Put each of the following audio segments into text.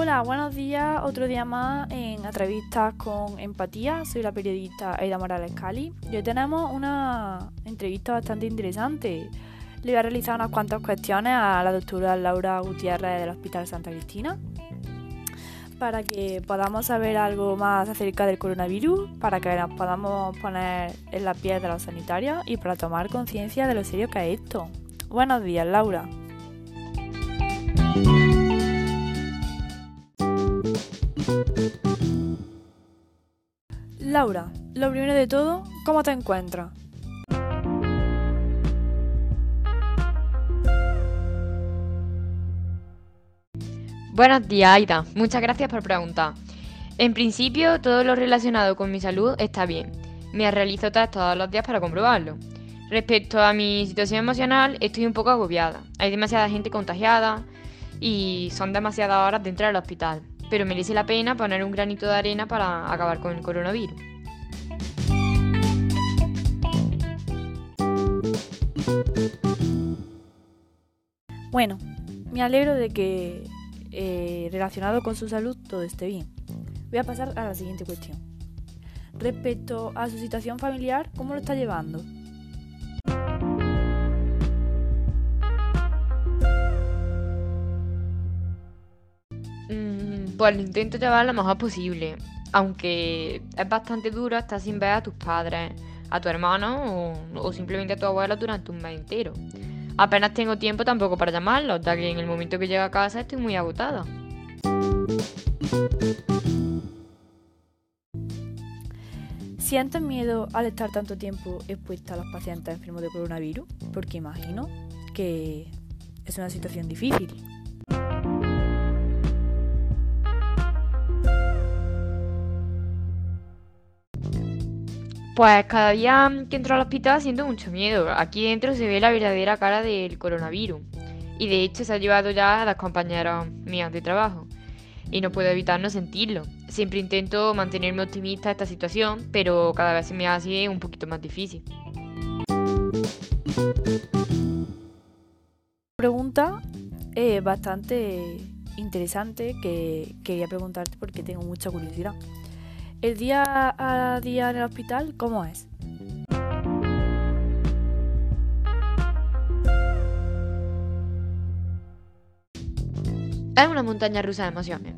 Hola, buenos días. Otro día más en entrevistas con empatía. Soy la periodista Aida Morales Cali y hoy tenemos una entrevista bastante interesante. Le voy a realizar unas cuantas cuestiones a la doctora Laura Gutiérrez del Hospital Santa Cristina para que podamos saber algo más acerca del coronavirus, para que nos podamos poner en la piel de los sanitarios y para tomar conciencia de lo serio que es esto. Buenos días, Laura. Laura, lo primero de todo, ¿cómo te encuentras? Buenos días, Aida. Muchas gracias por preguntar. En principio, todo lo relacionado con mi salud está bien. Me realizo test todos los días para comprobarlo. Respecto a mi situación emocional, estoy un poco agobiada. Hay demasiada gente contagiada y son demasiadas horas dentro del hospital. Pero merece la pena poner un granito de arena para acabar con el coronavirus. Bueno, me alegro de que eh, relacionado con su salud todo esté bien. Voy a pasar a la siguiente cuestión. Respecto a su situación familiar, ¿cómo lo está llevando? Pues lo intento llevar lo mejor posible, aunque es bastante duro estar sin ver a tus padres, a tu hermano o, o simplemente a tu abuelo durante un mes entero. Apenas tengo tiempo tampoco para llamarlos, ya que en el momento que llego a casa estoy muy agotada. ¿Sientes miedo al estar tanto tiempo expuesta a los pacientes enfermos de coronavirus? Porque imagino que es una situación difícil. Pues cada día que entro al hospital siento mucho miedo. Aquí dentro se ve la verdadera cara del coronavirus. Y de hecho se ha llevado ya a las compañeras mías de trabajo. Y no puedo evitar no sentirlo. Siempre intento mantenerme optimista esta situación, pero cada vez se me hace un poquito más difícil. Pregunta eh, bastante interesante que quería preguntarte porque tengo mucha curiosidad. ¿El día a día en el hospital cómo es? Es una montaña rusa de emociones.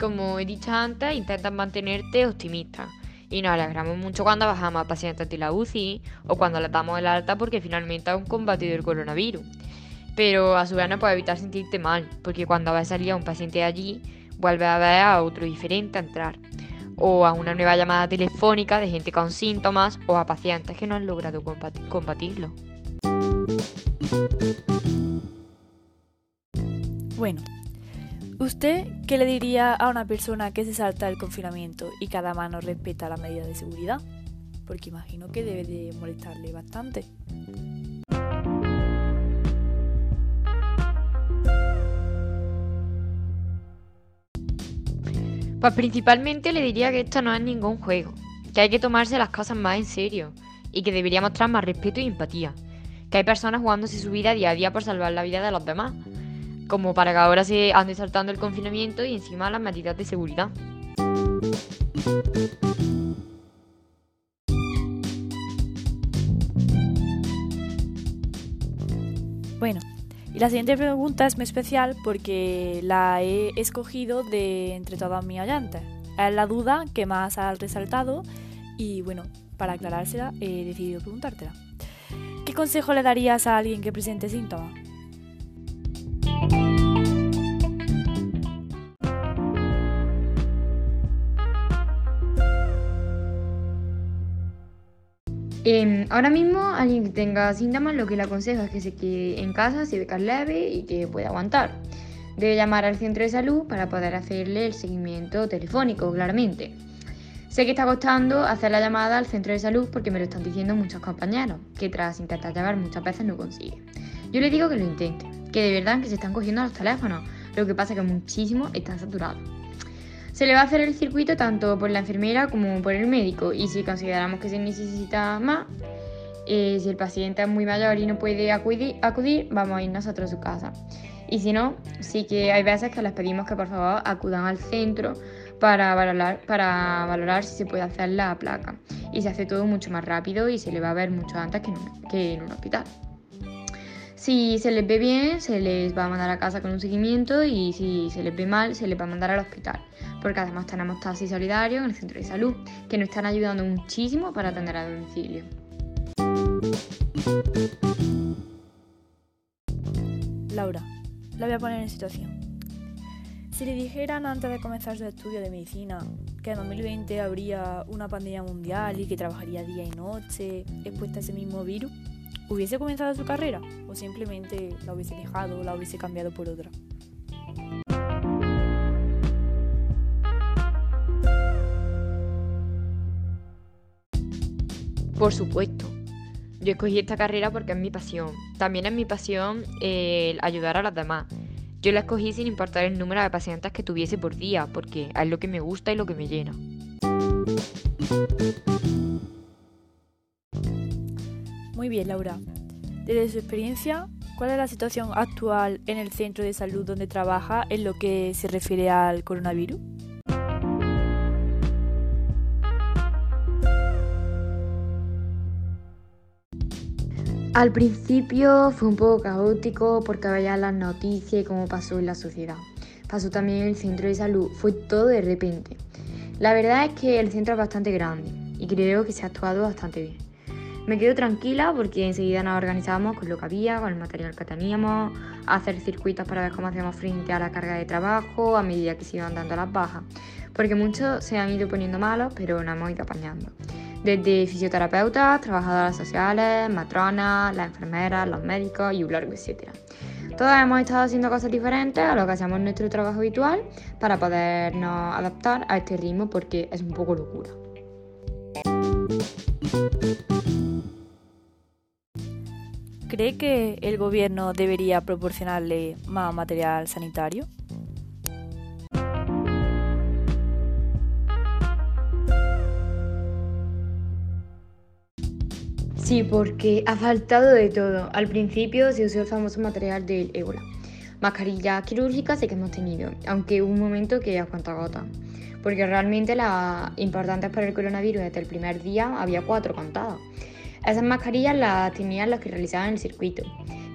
Como he dicho antes, intentas mantenerte optimista. Y nos alegramos mucho cuando bajamos a pacientes de la UCI o cuando le damos el alta porque finalmente ha un combatido el coronavirus. Pero a su vez no puedes evitar sentirte mal, porque cuando ves salir a un paciente de allí, vuelves a ver a otro diferente a entrar o a una nueva llamada telefónica de gente con síntomas o a pacientes que no han logrado combatirlo. Bueno, ¿usted qué le diría a una persona que se salta el confinamiento y cada mano respeta las medidas de seguridad? Porque imagino que debe de molestarle bastante. Pues principalmente le diría que esto no es ningún juego, que hay que tomarse las cosas más en serio y que debería mostrar más respeto y empatía, que hay personas jugándose su vida día a día por salvar la vida de los demás, como para que ahora se ande saltando el confinamiento y encima las medidas de seguridad. Bueno, y la siguiente pregunta es muy especial porque la he escogido de entre todas mis oyentes. Es la duda que más ha resaltado y bueno, para aclarársela he decidido preguntártela. ¿Qué consejo le darías a alguien que presente síntomas? Em, ahora mismo, alguien que tenga síntomas, lo que le aconseja es que se quede en casa, si ve que es leve y que puede aguantar. Debe llamar al centro de salud para poder hacerle el seguimiento telefónico, claramente. Sé que está costando hacer la llamada al centro de salud porque me lo están diciendo muchos compañeros, que tras intentar llamar muchas veces no consigue. Yo le digo que lo intente, que de verdad que se están cogiendo los teléfonos, lo que pasa que muchísimos están saturados. Se le va a hacer el circuito tanto por la enfermera como por el médico y si consideramos que se necesita más, eh, si el paciente es muy mayor y no puede acudir, vamos a ir nosotros a su casa. Y si no, sí que hay veces que les pedimos que por favor acudan al centro para valorar, para valorar si se puede hacer la placa. Y se hace todo mucho más rápido y se le va a ver mucho antes que en un hospital. Si se les ve bien, se les va a mandar a casa con un seguimiento y si se les ve mal, se les va a mandar al hospital. Porque además tenemos taxis solidarios en el centro de salud que nos están ayudando muchísimo para atender a domicilio. Laura, la voy a poner en situación. Si le dijeran antes de comenzar su estudio de medicina que en 2020 habría una pandemia mundial y que trabajaría día y noche expuesta a ese mismo virus, ¿hubiese comenzado su carrera o simplemente la hubiese dejado o la hubiese cambiado por otra? Por supuesto. Yo escogí esta carrera porque es mi pasión. También es mi pasión el ayudar a los demás. Yo la escogí sin importar el número de pacientes que tuviese por día, porque es lo que me gusta y lo que me llena. Muy bien, Laura. Desde su experiencia, ¿cuál es la situación actual en el centro de salud donde trabaja en lo que se refiere al coronavirus? Al principio fue un poco caótico porque veía las noticias y cómo pasó en la sociedad. Pasó también en el centro de salud, fue todo de repente. La verdad es que el centro es bastante grande y creo que se ha actuado bastante bien. Me quedo tranquila porque enseguida nos organizamos con lo que había, con el material que teníamos, hacer circuitos para ver cómo hacíamos frente a la carga de trabajo a medida que se iban dando las bajas, porque muchos se han ido poniendo malos, pero nos hemos ido apañando desde fisioterapeutas, trabajadoras sociales, matronas, las enfermeras, los médicos y un largo etcétera. Todos hemos estado haciendo cosas diferentes a lo que hacemos en nuestro trabajo habitual para podernos adaptar a este ritmo porque es un poco locura. ¿Cree que el gobierno debería proporcionarle más material sanitario? Sí, porque ha faltado de todo. Al principio se usó el famoso material del ébola. Mascarillas quirúrgicas sí que hemos tenido, aunque un momento que a cuenta gota. Porque realmente las importantes para el coronavirus desde el primer día había cuatro contadas. Esas mascarillas las tenían los que realizaban el circuito.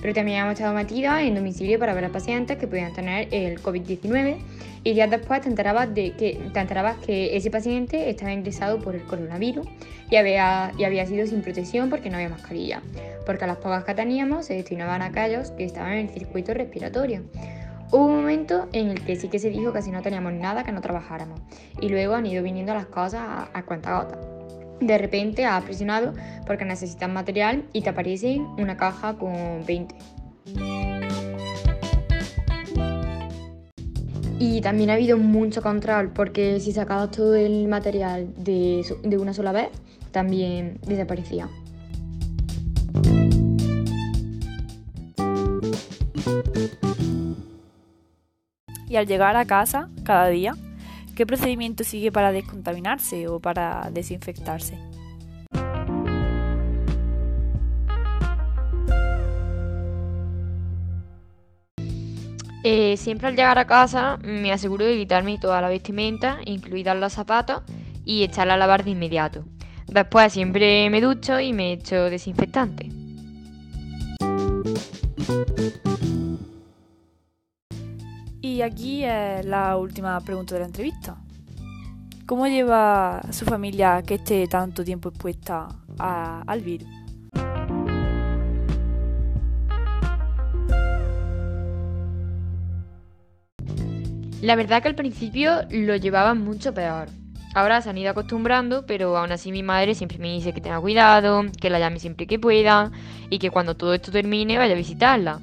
Pero también hemos estado metidas en domicilio para ver a pacientes que podían tener el COVID-19 y días después te enterabas, de que, te enterabas que ese paciente estaba ingresado por el coronavirus y había, y había sido sin protección porque no había mascarilla, porque las pocas que teníamos se destinaban a aquellos que estaban en el circuito respiratorio. Hubo un momento en el que sí que se dijo que si no teníamos nada que no trabajáramos y luego han ido viniendo las cosas a, a cuenta gota. De repente has presionado porque necesitas material y te aparece una caja con 20. Y también ha habido mucho control porque si sacabas todo el material de, de una sola vez, también desaparecía. Y al llegar a casa, cada día, ¿qué procedimiento sigue para descontaminarse o para desinfectarse? Eh, siempre al llegar a casa me aseguro de quitarme toda la vestimenta, incluidas los zapatos, y echarla a lavar de inmediato. Después siempre me ducho y me echo desinfectante. Y aquí es la última pregunta de la entrevista. ¿Cómo lleva su familia que esté tanto tiempo expuesta al virus? La verdad que al principio lo llevaban mucho peor. Ahora se han ido acostumbrando, pero aún así mi madre siempre me dice que tenga cuidado, que la llame siempre que pueda y que cuando todo esto termine vaya a visitarla.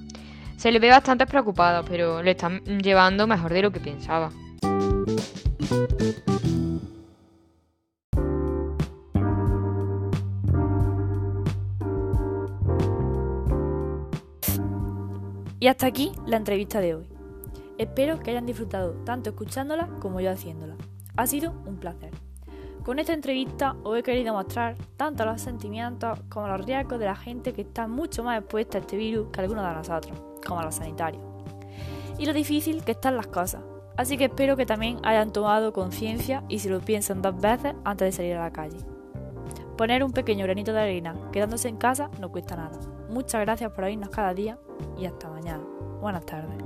Se le ve bastante preocupada, pero lo están llevando mejor de lo que pensaba. Y hasta aquí la entrevista de hoy. Espero que hayan disfrutado tanto escuchándola como yo haciéndola. Ha sido un placer. Con esta entrevista os he querido mostrar tanto los sentimientos como los riesgos de la gente que está mucho más expuesta a este virus que algunos de nosotros, como los sanitarios. y lo difícil que están las cosas. Así que espero que también hayan tomado conciencia y se lo piensen dos veces antes de salir a la calle. Poner un pequeño granito de arena quedándose en casa no cuesta nada. Muchas gracias por oírnos cada día y hasta mañana. Buenas tardes.